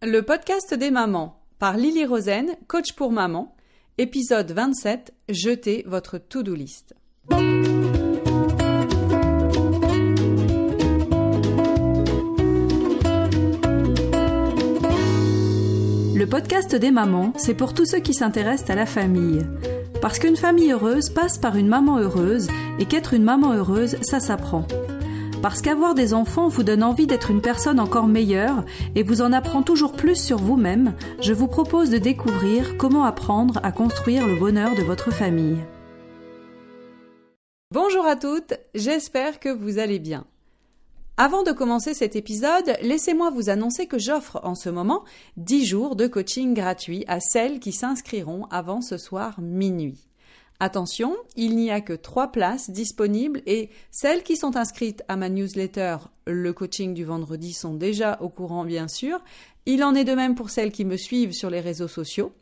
Le podcast des mamans par Lily Rosen, coach pour maman, épisode 27, jetez votre to-do list. Le podcast des mamans, c'est pour tous ceux qui s'intéressent à la famille. Parce qu'une famille heureuse passe par une maman heureuse et qu'être une maman heureuse, ça s'apprend. Parce qu'avoir des enfants vous donne envie d'être une personne encore meilleure et vous en apprend toujours plus sur vous-même, je vous propose de découvrir comment apprendre à construire le bonheur de votre famille. Bonjour à toutes, j'espère que vous allez bien. Avant de commencer cet épisode, laissez-moi vous annoncer que j'offre en ce moment 10 jours de coaching gratuit à celles qui s'inscriront avant ce soir minuit. Attention, il n'y a que trois places disponibles et celles qui sont inscrites à ma newsletter Le coaching du vendredi sont déjà au courant bien sûr. Il en est de même pour celles qui me suivent sur les réseaux sociaux.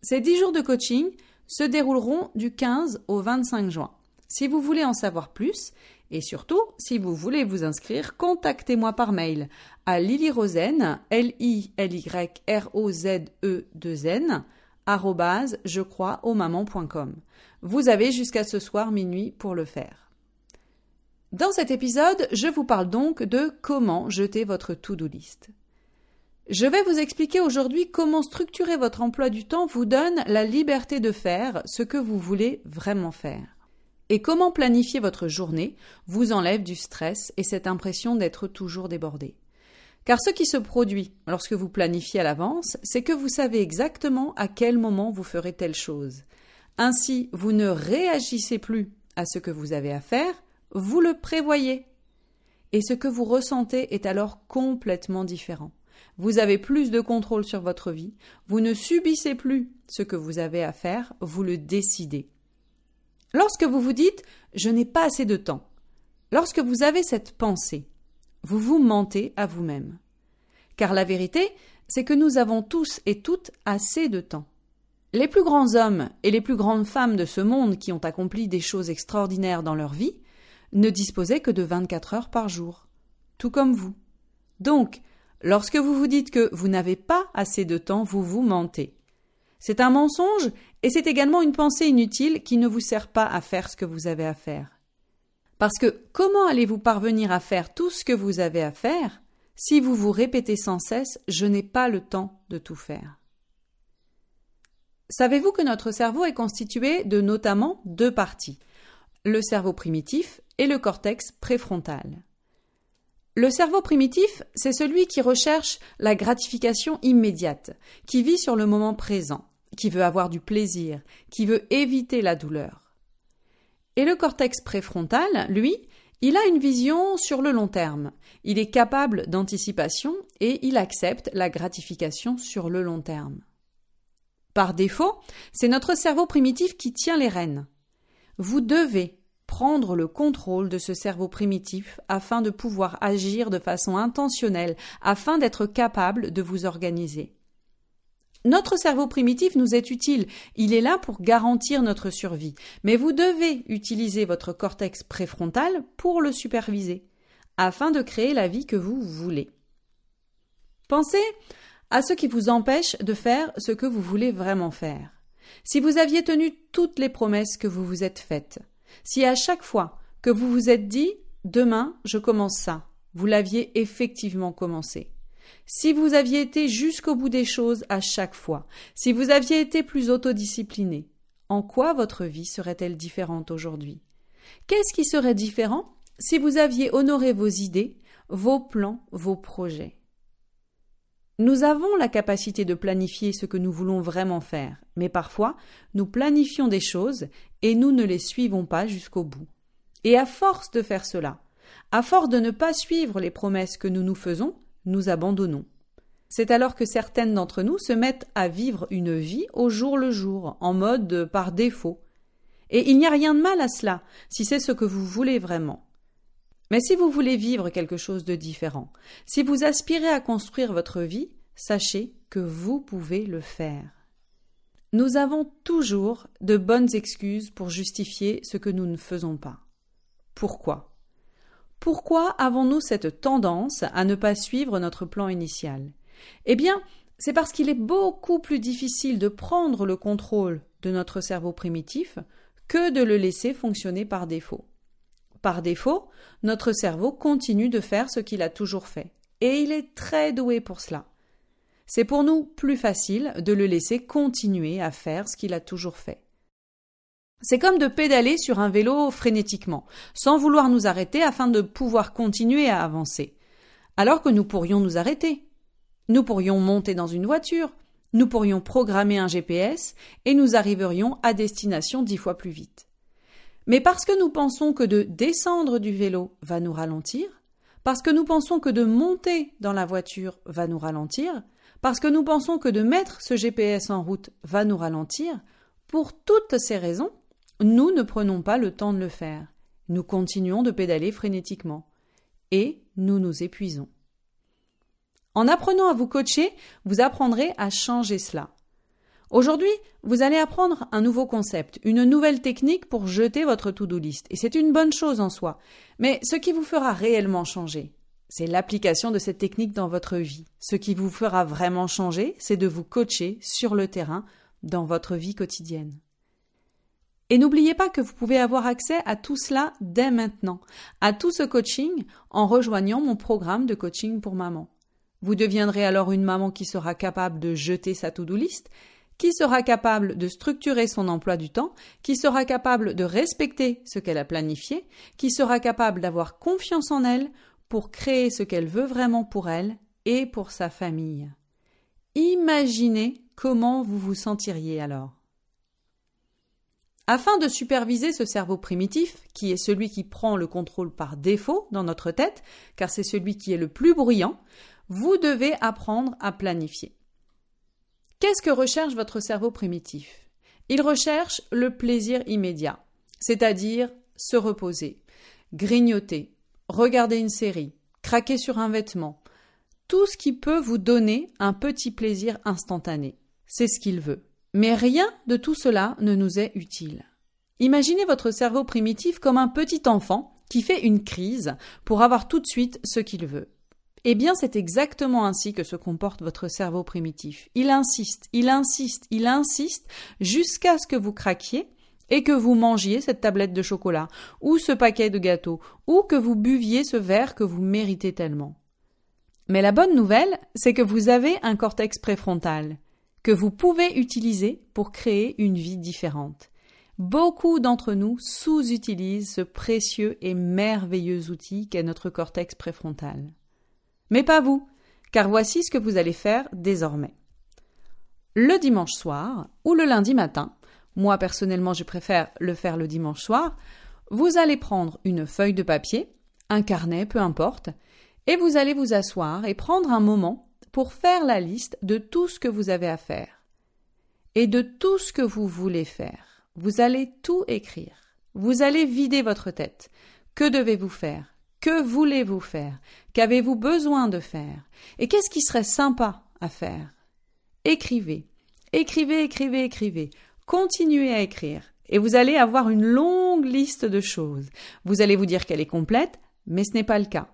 Ces dix jours de coaching se dérouleront du 15 au 25 juin. Si vous voulez en savoir plus, et surtout, si vous voulez vous inscrire, contactez-moi par mail à lilyrosen, l i l y r o z e 2 n je crois. Vous avez jusqu'à ce soir minuit pour le faire. Dans cet épisode, je vous parle donc de comment jeter votre to-do list. Je vais vous expliquer aujourd'hui comment structurer votre emploi du temps vous donne la liberté de faire ce que vous voulez vraiment faire. Et comment planifier votre journée vous enlève du stress et cette impression d'être toujours débordé. Car ce qui se produit lorsque vous planifiez à l'avance, c'est que vous savez exactement à quel moment vous ferez telle chose. Ainsi, vous ne réagissez plus à ce que vous avez à faire, vous le prévoyez. Et ce que vous ressentez est alors complètement différent. Vous avez plus de contrôle sur votre vie, vous ne subissez plus ce que vous avez à faire, vous le décidez. Lorsque vous vous dites je n'ai pas assez de temps, lorsque vous avez cette pensée, vous vous mentez à vous-même. Car la vérité, c'est que nous avons tous et toutes assez de temps. Les plus grands hommes et les plus grandes femmes de ce monde qui ont accompli des choses extraordinaires dans leur vie ne disposaient que de 24 heures par jour, tout comme vous. Donc, lorsque vous vous dites que vous n'avez pas assez de temps, vous vous mentez. C'est un mensonge et c'est également une pensée inutile qui ne vous sert pas à faire ce que vous avez à faire. Parce que comment allez-vous parvenir à faire tout ce que vous avez à faire si vous vous répétez sans cesse Je n'ai pas le temps de tout faire? Savez-vous que notre cerveau est constitué de notamment deux parties, le cerveau primitif et le cortex préfrontal Le cerveau primitif, c'est celui qui recherche la gratification immédiate, qui vit sur le moment présent, qui veut avoir du plaisir, qui veut éviter la douleur. Et le cortex préfrontal, lui, il a une vision sur le long terme. Il est capable d'anticipation et il accepte la gratification sur le long terme. Par défaut, c'est notre cerveau primitif qui tient les rênes. Vous devez prendre le contrôle de ce cerveau primitif afin de pouvoir agir de façon intentionnelle, afin d'être capable de vous organiser. Notre cerveau primitif nous est utile, il est là pour garantir notre survie, mais vous devez utiliser votre cortex préfrontal pour le superviser, afin de créer la vie que vous voulez. Pensez à ce qui vous empêche de faire ce que vous voulez vraiment faire. Si vous aviez tenu toutes les promesses que vous vous êtes faites, si à chaque fois que vous vous êtes dit demain je commence ça, vous l'aviez effectivement commencé. Si vous aviez été jusqu'au bout des choses à chaque fois, si vous aviez été plus autodiscipliné, en quoi votre vie serait-elle différente aujourd'hui? Qu'est-ce qui serait différent si vous aviez honoré vos idées, vos plans, vos projets? Nous avons la capacité de planifier ce que nous voulons vraiment faire, mais parfois nous planifions des choses et nous ne les suivons pas jusqu'au bout. Et à force de faire cela, à force de ne pas suivre les promesses que nous nous faisons, nous abandonnons. C'est alors que certaines d'entre nous se mettent à vivre une vie au jour le jour, en mode par défaut. Et il n'y a rien de mal à cela, si c'est ce que vous voulez vraiment. Mais si vous voulez vivre quelque chose de différent, si vous aspirez à construire votre vie, sachez que vous pouvez le faire. Nous avons toujours de bonnes excuses pour justifier ce que nous ne faisons pas. Pourquoi? Pourquoi avons-nous cette tendance à ne pas suivre notre plan initial? Eh bien, c'est parce qu'il est beaucoup plus difficile de prendre le contrôle de notre cerveau primitif que de le laisser fonctionner par défaut. Par défaut, notre cerveau continue de faire ce qu'il a toujours fait, et il est très doué pour cela. C'est pour nous plus facile de le laisser continuer à faire ce qu'il a toujours fait. C'est comme de pédaler sur un vélo frénétiquement, sans vouloir nous arrêter afin de pouvoir continuer à avancer. Alors que nous pourrions nous arrêter. Nous pourrions monter dans une voiture, nous pourrions programmer un GPS et nous arriverions à destination dix fois plus vite. Mais parce que nous pensons que de descendre du vélo va nous ralentir, parce que nous pensons que de monter dans la voiture va nous ralentir, parce que nous pensons que de mettre ce GPS en route va nous ralentir, pour toutes ces raisons, nous ne prenons pas le temps de le faire. Nous continuons de pédaler frénétiquement. Et nous nous épuisons. En apprenant à vous coacher, vous apprendrez à changer cela. Aujourd'hui, vous allez apprendre un nouveau concept, une nouvelle technique pour jeter votre to-do list. Et c'est une bonne chose en soi. Mais ce qui vous fera réellement changer, c'est l'application de cette technique dans votre vie. Ce qui vous fera vraiment changer, c'est de vous coacher sur le terrain dans votre vie quotidienne. Et n'oubliez pas que vous pouvez avoir accès à tout cela dès maintenant, à tout ce coaching en rejoignant mon programme de coaching pour maman. Vous deviendrez alors une maman qui sera capable de jeter sa to-do list, qui sera capable de structurer son emploi du temps, qui sera capable de respecter ce qu'elle a planifié, qui sera capable d'avoir confiance en elle pour créer ce qu'elle veut vraiment pour elle et pour sa famille. Imaginez comment vous vous sentiriez alors. Afin de superviser ce cerveau primitif, qui est celui qui prend le contrôle par défaut dans notre tête, car c'est celui qui est le plus bruyant, vous devez apprendre à planifier. Qu'est-ce que recherche votre cerveau primitif? Il recherche le plaisir immédiat, c'est-à-dire se reposer, grignoter, regarder une série, craquer sur un vêtement, tout ce qui peut vous donner un petit plaisir instantané. C'est ce qu'il veut. Mais rien de tout cela ne nous est utile. Imaginez votre cerveau primitif comme un petit enfant qui fait une crise pour avoir tout de suite ce qu'il veut. Eh bien, c'est exactement ainsi que se comporte votre cerveau primitif. Il insiste, il insiste, il insiste jusqu'à ce que vous craquiez et que vous mangiez cette tablette de chocolat, ou ce paquet de gâteaux, ou que vous buviez ce verre que vous méritez tellement. Mais la bonne nouvelle, c'est que vous avez un cortex préfrontal, que vous pouvez utiliser pour créer une vie différente. Beaucoup d'entre nous sous-utilisent ce précieux et merveilleux outil qu'est notre cortex préfrontal. Mais pas vous, car voici ce que vous allez faire désormais. Le dimanche soir ou le lundi matin, moi personnellement je préfère le faire le dimanche soir, vous allez prendre une feuille de papier, un carnet, peu importe, et vous allez vous asseoir et prendre un moment pour faire la liste de tout ce que vous avez à faire et de tout ce que vous voulez faire. Vous allez tout écrire. Vous allez vider votre tête. Que devez-vous faire? Que voulez-vous faire? Qu'avez-vous besoin de faire? Et qu'est-ce qui serait sympa à faire? Écrivez. Écrivez, écrivez, écrivez. Continuez à écrire. Et vous allez avoir une longue liste de choses. Vous allez vous dire qu'elle est complète, mais ce n'est pas le cas.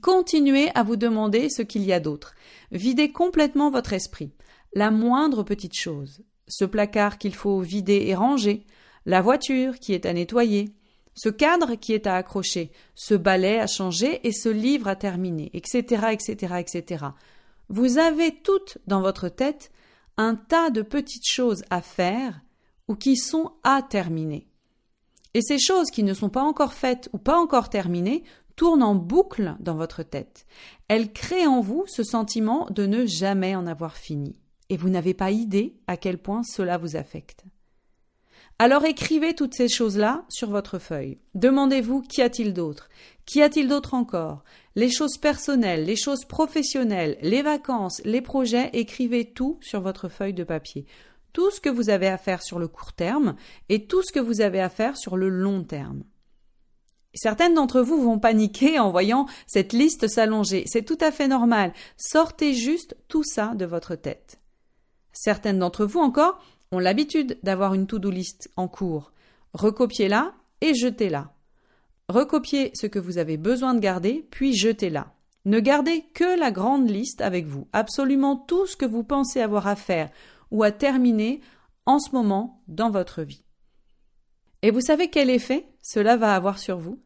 Continuez à vous demander ce qu'il y a d'autre. Videz complètement votre esprit. La moindre petite chose. Ce placard qu'il faut vider et ranger. La voiture qui est à nettoyer ce cadre qui est à accrocher, ce balai à changer et ce livre à terminer, etc., etc., etc. Vous avez toutes dans votre tête un tas de petites choses à faire ou qui sont à terminer. Et ces choses qui ne sont pas encore faites ou pas encore terminées tournent en boucle dans votre tête. Elles créent en vous ce sentiment de ne jamais en avoir fini. Et vous n'avez pas idée à quel point cela vous affecte. Alors écrivez toutes ces choses-là sur votre feuille. Demandez-vous qu'y a-t-il d'autre? Qu'y a-t-il d'autre encore? Les choses personnelles, les choses professionnelles, les vacances, les projets, écrivez tout sur votre feuille de papier. Tout ce que vous avez à faire sur le court terme et tout ce que vous avez à faire sur le long terme. Certaines d'entre vous vont paniquer en voyant cette liste s'allonger. C'est tout à fait normal. Sortez juste tout ça de votre tête. Certaines d'entre vous encore ont l'habitude d'avoir une to-do list en cours, recopiez-la et jetez-la. Recopiez ce que vous avez besoin de garder, puis jetez-la. Ne gardez que la grande liste avec vous, absolument tout ce que vous pensez avoir à faire ou à terminer en ce moment dans votre vie. Et vous savez quel effet cela va avoir sur vous?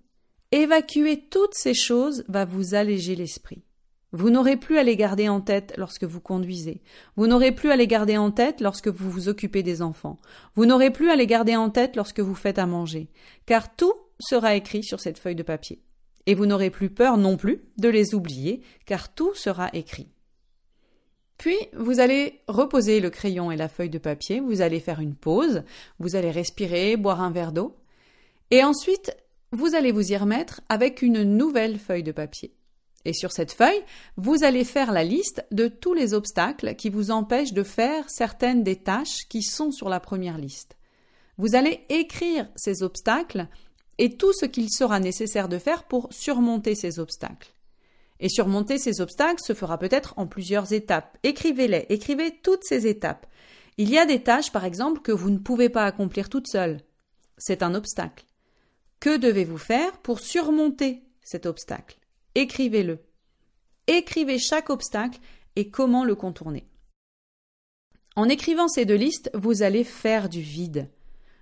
Évacuer toutes ces choses va vous alléger l'esprit. Vous n'aurez plus à les garder en tête lorsque vous conduisez. Vous n'aurez plus à les garder en tête lorsque vous vous occupez des enfants. Vous n'aurez plus à les garder en tête lorsque vous faites à manger. Car tout sera écrit sur cette feuille de papier. Et vous n'aurez plus peur non plus de les oublier, car tout sera écrit. Puis, vous allez reposer le crayon et la feuille de papier, vous allez faire une pause, vous allez respirer, boire un verre d'eau, et ensuite, vous allez vous y remettre avec une nouvelle feuille de papier. Et sur cette feuille, vous allez faire la liste de tous les obstacles qui vous empêchent de faire certaines des tâches qui sont sur la première liste. Vous allez écrire ces obstacles et tout ce qu'il sera nécessaire de faire pour surmonter ces obstacles. Et surmonter ces obstacles se fera peut-être en plusieurs étapes. Écrivez-les, écrivez toutes ces étapes. Il y a des tâches, par exemple, que vous ne pouvez pas accomplir toute seule. C'est un obstacle. Que devez-vous faire pour surmonter cet obstacle? Écrivez-le. Écrivez chaque obstacle et comment le contourner. En écrivant ces deux listes, vous allez faire du vide.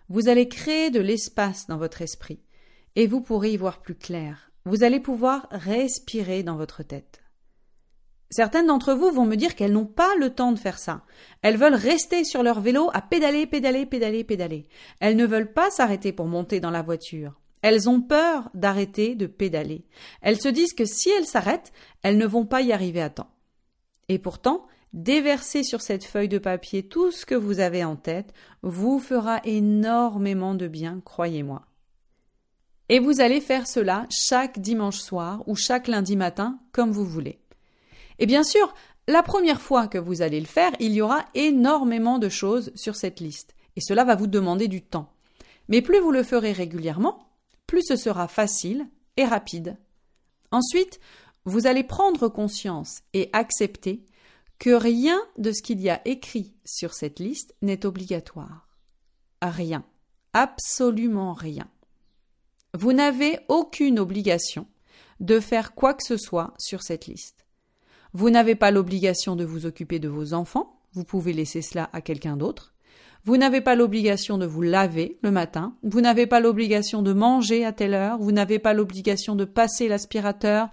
Vous allez créer de l'espace dans votre esprit et vous pourrez y voir plus clair. Vous allez pouvoir respirer dans votre tête. Certaines d'entre vous vont me dire qu'elles n'ont pas le temps de faire ça. Elles veulent rester sur leur vélo à pédaler, pédaler, pédaler, pédaler. Elles ne veulent pas s'arrêter pour monter dans la voiture. Elles ont peur d'arrêter de pédaler. Elles se disent que si elles s'arrêtent, elles ne vont pas y arriver à temps. Et pourtant, déverser sur cette feuille de papier tout ce que vous avez en tête vous fera énormément de bien, croyez-moi. Et vous allez faire cela chaque dimanche soir ou chaque lundi matin, comme vous voulez. Et bien sûr, la première fois que vous allez le faire, il y aura énormément de choses sur cette liste, et cela va vous demander du temps. Mais plus vous le ferez régulièrement, plus ce sera facile et rapide. Ensuite, vous allez prendre conscience et accepter que rien de ce qu'il y a écrit sur cette liste n'est obligatoire. Rien. Absolument rien. Vous n'avez aucune obligation de faire quoi que ce soit sur cette liste. Vous n'avez pas l'obligation de vous occuper de vos enfants, vous pouvez laisser cela à quelqu'un d'autre. Vous n'avez pas l'obligation de vous laver le matin, vous n'avez pas l'obligation de manger à telle heure, vous n'avez pas l'obligation de passer l'aspirateur,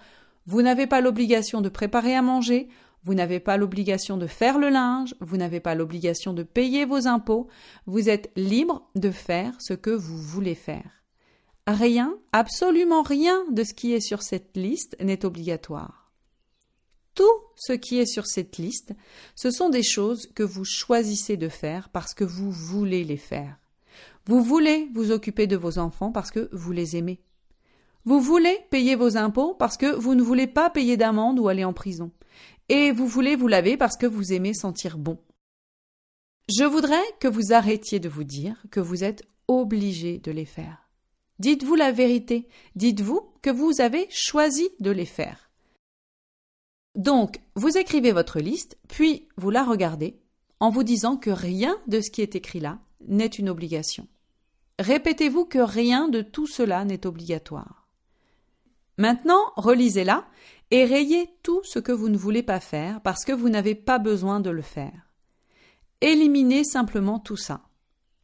vous n'avez pas l'obligation de préparer à manger, vous n'avez pas l'obligation de faire le linge, vous n'avez pas l'obligation de payer vos impôts, vous êtes libre de faire ce que vous voulez faire. Rien, absolument rien de ce qui est sur cette liste n'est obligatoire tout ce qui est sur cette liste, ce sont des choses que vous choisissez de faire parce que vous voulez les faire. Vous voulez vous occuper de vos enfants parce que vous les aimez. Vous voulez payer vos impôts parce que vous ne voulez pas payer d'amende ou aller en prison. Et vous voulez vous laver parce que vous aimez sentir bon. Je voudrais que vous arrêtiez de vous dire que vous êtes obligé de les faire. Dites-vous la vérité. Dites-vous que vous avez choisi de les faire. Donc, vous écrivez votre liste, puis vous la regardez en vous disant que rien de ce qui est écrit là n'est une obligation. Répétez-vous que rien de tout cela n'est obligatoire. Maintenant, relisez-la et rayez tout ce que vous ne voulez pas faire parce que vous n'avez pas besoin de le faire. Éliminez simplement tout ça.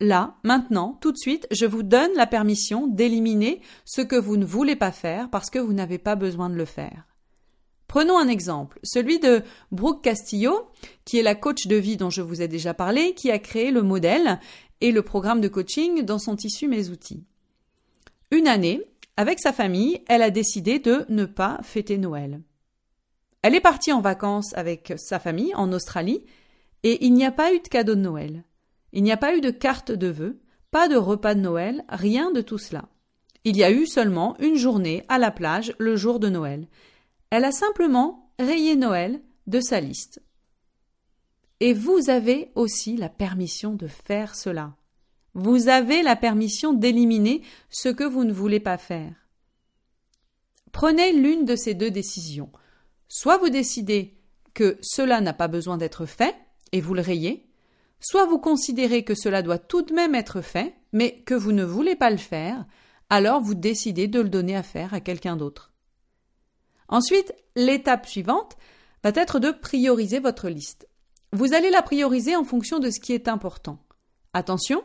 Là, maintenant, tout de suite, je vous donne la permission d'éliminer ce que vous ne voulez pas faire parce que vous n'avez pas besoin de le faire. Prenons un exemple, celui de Brooke Castillo, qui est la coach de vie dont je vous ai déjà parlé, qui a créé le modèle et le programme de coaching dans son tissu Mes outils. Une année, avec sa famille, elle a décidé de ne pas fêter Noël. Elle est partie en vacances avec sa famille en Australie et il n'y a pas eu de cadeau de Noël. Il n'y a pas eu de carte de vœux, pas de repas de Noël, rien de tout cela. Il y a eu seulement une journée à la plage le jour de Noël. Elle a simplement rayé Noël de sa liste. Et vous avez aussi la permission de faire cela. Vous avez la permission d'éliminer ce que vous ne voulez pas faire. Prenez l'une de ces deux décisions. Soit vous décidez que cela n'a pas besoin d'être fait et vous le rayez, soit vous considérez que cela doit tout de même être fait, mais que vous ne voulez pas le faire, alors vous décidez de le donner à faire à quelqu'un d'autre. Ensuite, l'étape suivante va être de prioriser votre liste. Vous allez la prioriser en fonction de ce qui est important. Attention,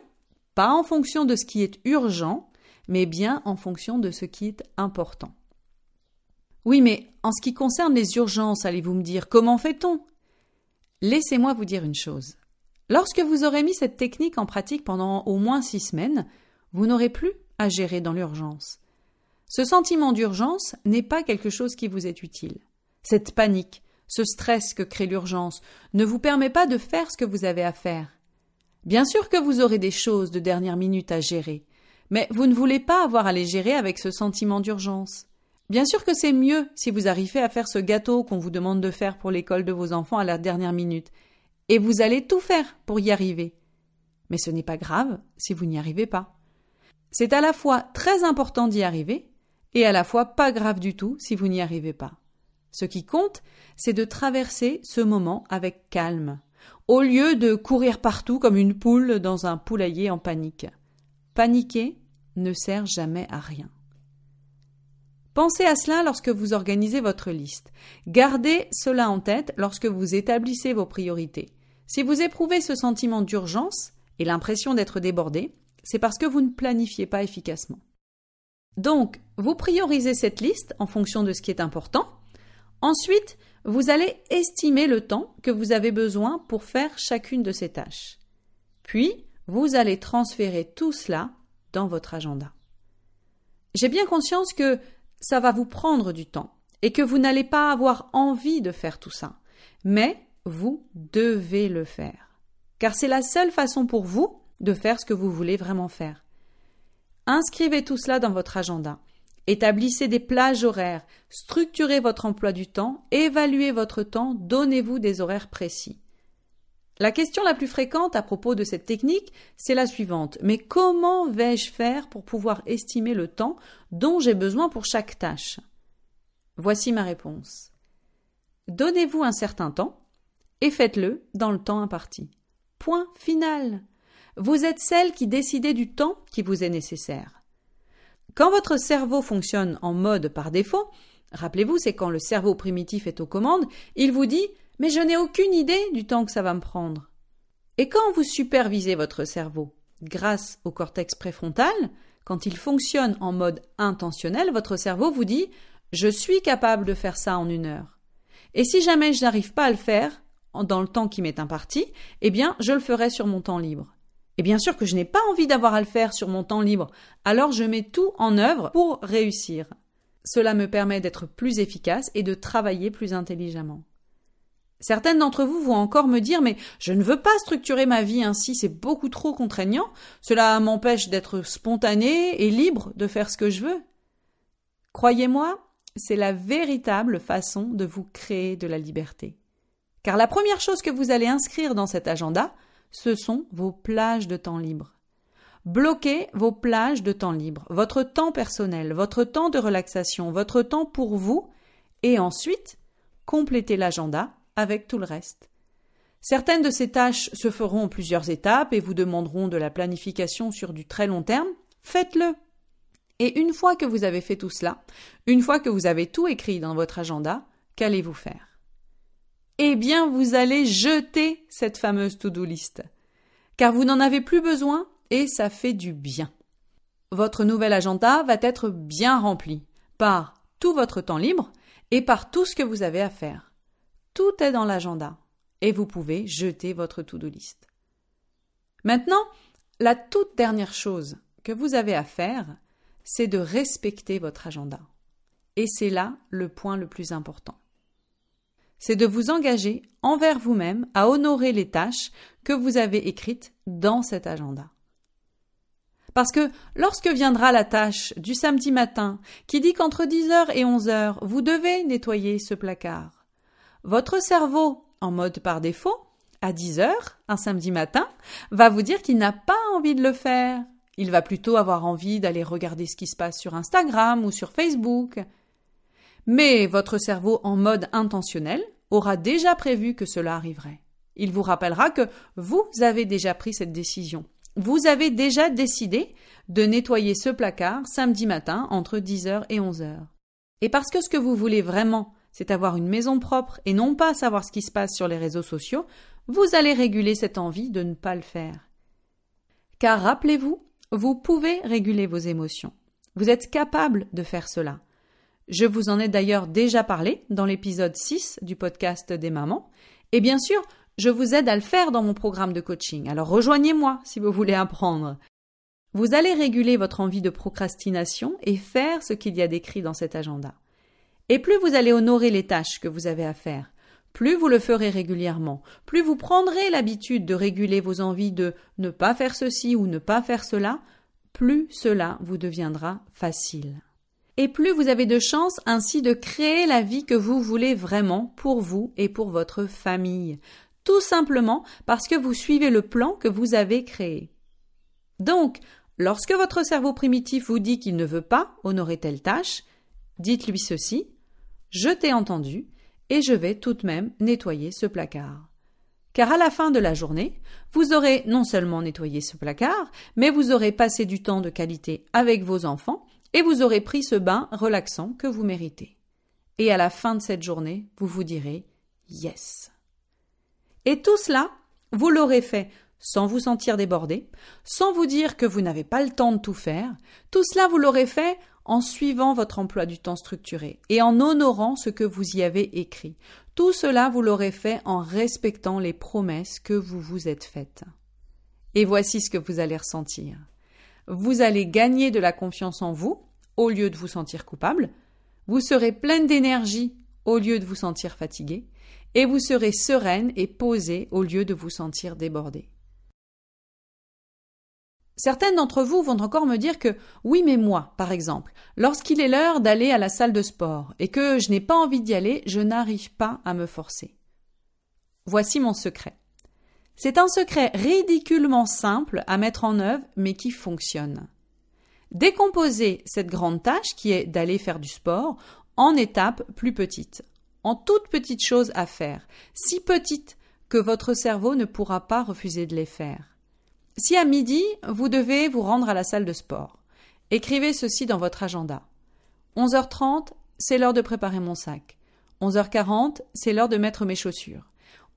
pas en fonction de ce qui est urgent, mais bien en fonction de ce qui est important. Oui, mais en ce qui concerne les urgences, allez-vous me dire, comment fait-on? Laissez-moi vous dire une chose. Lorsque vous aurez mis cette technique en pratique pendant au moins six semaines, vous n'aurez plus à gérer dans l'urgence. Ce sentiment d'urgence n'est pas quelque chose qui vous est utile. Cette panique, ce stress que crée l'urgence, ne vous permet pas de faire ce que vous avez à faire. Bien sûr que vous aurez des choses de dernière minute à gérer, mais vous ne voulez pas avoir à les gérer avec ce sentiment d'urgence. Bien sûr que c'est mieux si vous arrivez à faire ce gâteau qu'on vous demande de faire pour l'école de vos enfants à la dernière minute, et vous allez tout faire pour y arriver. Mais ce n'est pas grave si vous n'y arrivez pas. C'est à la fois très important d'y arriver, et à la fois pas grave du tout si vous n'y arrivez pas. Ce qui compte, c'est de traverser ce moment avec calme, au lieu de courir partout comme une poule dans un poulailler en panique. Paniquer ne sert jamais à rien. Pensez à cela lorsque vous organisez votre liste. Gardez cela en tête lorsque vous établissez vos priorités. Si vous éprouvez ce sentiment d'urgence et l'impression d'être débordé, c'est parce que vous ne planifiez pas efficacement. Donc, vous priorisez cette liste en fonction de ce qui est important. Ensuite, vous allez estimer le temps que vous avez besoin pour faire chacune de ces tâches. Puis, vous allez transférer tout cela dans votre agenda. J'ai bien conscience que ça va vous prendre du temps et que vous n'allez pas avoir envie de faire tout ça. Mais vous devez le faire. Car c'est la seule façon pour vous de faire ce que vous voulez vraiment faire. Inscrivez tout cela dans votre agenda. Établissez des plages horaires, structurez votre emploi du temps, évaluez votre temps, donnez-vous des horaires précis. La question la plus fréquente à propos de cette technique, c'est la suivante. Mais comment vais-je faire pour pouvoir estimer le temps dont j'ai besoin pour chaque tâche? Voici ma réponse. Donnez-vous un certain temps et faites-le dans le temps imparti. Point final. Vous êtes celle qui décidez du temps qui vous est nécessaire. Quand votre cerveau fonctionne en mode par défaut, rappelez-vous, c'est quand le cerveau primitif est aux commandes, il vous dit mais je n'ai aucune idée du temps que ça va me prendre. Et quand vous supervisez votre cerveau grâce au cortex préfrontal, quand il fonctionne en mode intentionnel, votre cerveau vous dit Je suis capable de faire ça en une heure. Et si jamais je n'arrive pas à le faire dans le temps qui m'est imparti, eh bien, je le ferai sur mon temps libre. Et bien sûr que je n'ai pas envie d'avoir à le faire sur mon temps libre, alors je mets tout en œuvre pour réussir. Cela me permet d'être plus efficace et de travailler plus intelligemment. Certaines d'entre vous vont encore me dire mais je ne veux pas structurer ma vie ainsi, c'est beaucoup trop contraignant, cela m'empêche d'être spontané et libre de faire ce que je veux. Croyez-moi, c'est la véritable façon de vous créer de la liberté. Car la première chose que vous allez inscrire dans cet agenda, ce sont vos plages de temps libre. Bloquez vos plages de temps libre, votre temps personnel, votre temps de relaxation, votre temps pour vous, et ensuite complétez l'agenda avec tout le reste. Certaines de ces tâches se feront en plusieurs étapes et vous demanderont de la planification sur du très long terme. Faites-le. Et une fois que vous avez fait tout cela, une fois que vous avez tout écrit dans votre agenda, qu'allez-vous faire? Eh bien, vous allez jeter cette fameuse to-do list. Car vous n'en avez plus besoin et ça fait du bien. Votre nouvel agenda va être bien rempli par tout votre temps libre et par tout ce que vous avez à faire. Tout est dans l'agenda et vous pouvez jeter votre to-do list. Maintenant, la toute dernière chose que vous avez à faire, c'est de respecter votre agenda. Et c'est là le point le plus important. C'est de vous engager envers vous-même à honorer les tâches que vous avez écrites dans cet agenda. Parce que lorsque viendra la tâche du samedi matin qui dit qu'entre 10h et 11h, vous devez nettoyer ce placard, votre cerveau, en mode par défaut, à 10 heures, un samedi matin, va vous dire qu'il n'a pas envie de le faire. Il va plutôt avoir envie d'aller regarder ce qui se passe sur Instagram ou sur Facebook. Mais votre cerveau en mode intentionnel aura déjà prévu que cela arriverait. Il vous rappellera que vous avez déjà pris cette décision. Vous avez déjà décidé de nettoyer ce placard samedi matin entre 10h et 11h. Et parce que ce que vous voulez vraiment, c'est avoir une maison propre et non pas savoir ce qui se passe sur les réseaux sociaux, vous allez réguler cette envie de ne pas le faire. Car rappelez-vous, vous pouvez réguler vos émotions. Vous êtes capable de faire cela. Je vous en ai d'ailleurs déjà parlé dans l'épisode 6 du podcast des mamans. Et bien sûr, je vous aide à le faire dans mon programme de coaching. Alors rejoignez-moi si vous voulez apprendre. Vous allez réguler votre envie de procrastination et faire ce qu'il y a décrit dans cet agenda. Et plus vous allez honorer les tâches que vous avez à faire, plus vous le ferez régulièrement, plus vous prendrez l'habitude de réguler vos envies de ne pas faire ceci ou ne pas faire cela, plus cela vous deviendra facile. Et plus vous avez de chances ainsi de créer la vie que vous voulez vraiment pour vous et pour votre famille, tout simplement parce que vous suivez le plan que vous avez créé. Donc, lorsque votre cerveau primitif vous dit qu'il ne veut pas honorer telle tâche, dites-lui ceci Je t'ai entendu, et je vais tout de même nettoyer ce placard. Car à la fin de la journée, vous aurez non seulement nettoyé ce placard, mais vous aurez passé du temps de qualité avec vos enfants et vous aurez pris ce bain relaxant que vous méritez. Et à la fin de cette journée, vous vous direz Yes. Et tout cela, vous l'aurez fait sans vous sentir débordé, sans vous dire que vous n'avez pas le temps de tout faire. Tout cela, vous l'aurez fait en suivant votre emploi du temps structuré et en honorant ce que vous y avez écrit. Tout cela, vous l'aurez fait en respectant les promesses que vous vous êtes faites. Et voici ce que vous allez ressentir. Vous allez gagner de la confiance en vous au lieu de vous sentir coupable. Vous serez pleine d'énergie au lieu de vous sentir fatigué. Et vous serez sereine et posée au lieu de vous sentir débordée. Certaines d'entre vous vont encore me dire que oui, mais moi, par exemple, lorsqu'il est l'heure d'aller à la salle de sport et que je n'ai pas envie d'y aller, je n'arrive pas à me forcer. Voici mon secret. C'est un secret ridiculement simple à mettre en œuvre, mais qui fonctionne. Décomposez cette grande tâche qui est d'aller faire du sport en étapes plus petites, en toutes petites choses à faire, si petites que votre cerveau ne pourra pas refuser de les faire. Si à midi, vous devez vous rendre à la salle de sport, écrivez ceci dans votre agenda. 11h30, c'est l'heure de préparer mon sac. 11h40, c'est l'heure de mettre mes chaussures.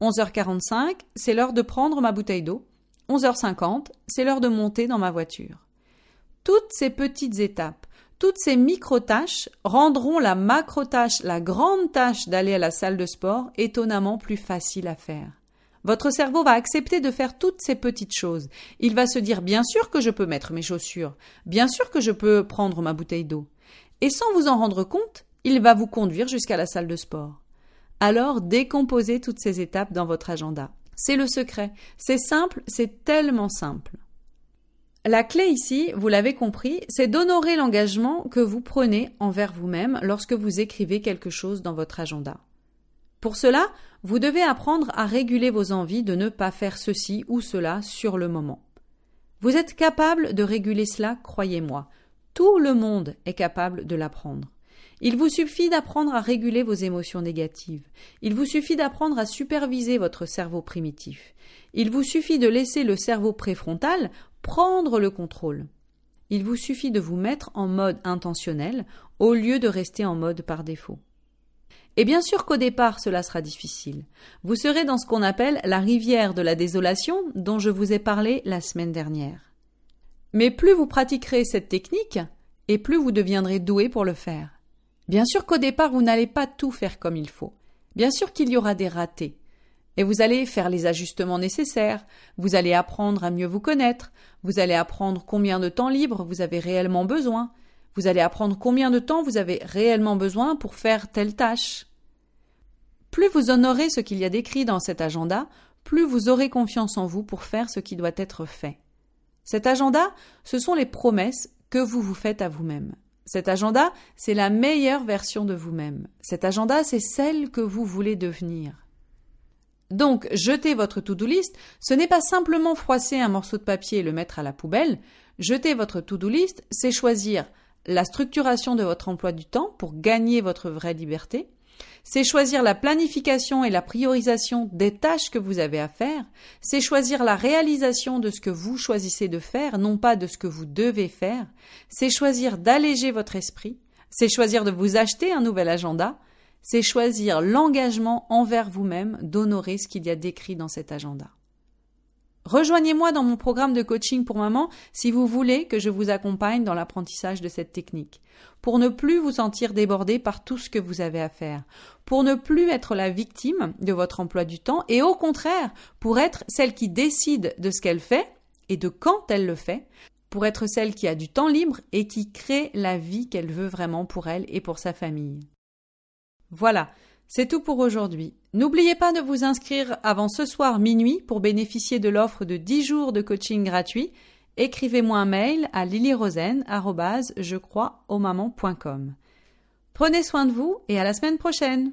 11h45, c'est l'heure de prendre ma bouteille d'eau. 11h50, c'est l'heure de monter dans ma voiture. Toutes ces petites étapes, toutes ces micro-tâches rendront la macro-tâche, la grande tâche d'aller à la salle de sport étonnamment plus facile à faire. Votre cerveau va accepter de faire toutes ces petites choses. Il va se dire bien sûr que je peux mettre mes chaussures, bien sûr que je peux prendre ma bouteille d'eau. Et sans vous en rendre compte, il va vous conduire jusqu'à la salle de sport. Alors décomposez toutes ces étapes dans votre agenda. C'est le secret. C'est simple, c'est tellement simple. La clé ici, vous l'avez compris, c'est d'honorer l'engagement que vous prenez envers vous-même lorsque vous écrivez quelque chose dans votre agenda. Pour cela, vous devez apprendre à réguler vos envies de ne pas faire ceci ou cela sur le moment. Vous êtes capable de réguler cela, croyez-moi. Tout le monde est capable de l'apprendre. Il vous suffit d'apprendre à réguler vos émotions négatives. Il vous suffit d'apprendre à superviser votre cerveau primitif. Il vous suffit de laisser le cerveau préfrontal prendre le contrôle. Il vous suffit de vous mettre en mode intentionnel au lieu de rester en mode par défaut. Et bien sûr qu'au départ cela sera difficile. Vous serez dans ce qu'on appelle la rivière de la désolation dont je vous ai parlé la semaine dernière. Mais plus vous pratiquerez cette technique, et plus vous deviendrez doué pour le faire. Bien sûr qu'au départ vous n'allez pas tout faire comme il faut. Bien sûr qu'il y aura des ratés. Et vous allez faire les ajustements nécessaires, vous allez apprendre à mieux vous connaître, vous allez apprendre combien de temps libre vous avez réellement besoin, vous allez apprendre combien de temps vous avez réellement besoin pour faire telle tâche. Plus vous honorez ce qu'il y a décrit dans cet agenda, plus vous aurez confiance en vous pour faire ce qui doit être fait. Cet agenda, ce sont les promesses que vous vous faites à vous-même. Cet agenda, c'est la meilleure version de vous-même. Cet agenda, c'est celle que vous voulez devenir. Donc, jeter votre to-do list, ce n'est pas simplement froisser un morceau de papier et le mettre à la poubelle. Jeter votre to-do list, c'est choisir la structuration de votre emploi du temps pour gagner votre vraie liberté, c'est choisir la planification et la priorisation des tâches que vous avez à faire, c'est choisir la réalisation de ce que vous choisissez de faire, non pas de ce que vous devez faire, c'est choisir d'alléger votre esprit, C'est choisir de vous acheter un nouvel agenda, c'est choisir l'engagement envers vous-même d'honorer ce qu'il y a décrit dans cet agenda. Rejoignez-moi dans mon programme de coaching pour maman si vous voulez que je vous accompagne dans l'apprentissage de cette technique, pour ne plus vous sentir débordé par tout ce que vous avez à faire, pour ne plus être la victime de votre emploi du temps et au contraire pour être celle qui décide de ce qu'elle fait et de quand elle le fait, pour être celle qui a du temps libre et qui crée la vie qu'elle veut vraiment pour elle et pour sa famille. Voilà, c'est tout pour aujourd'hui. N'oubliez pas de vous inscrire avant ce soir minuit pour bénéficier de l'offre de 10 jours de coaching gratuit. Écrivez-moi un mail à lilyrosen.com. Prenez soin de vous et à la semaine prochaine.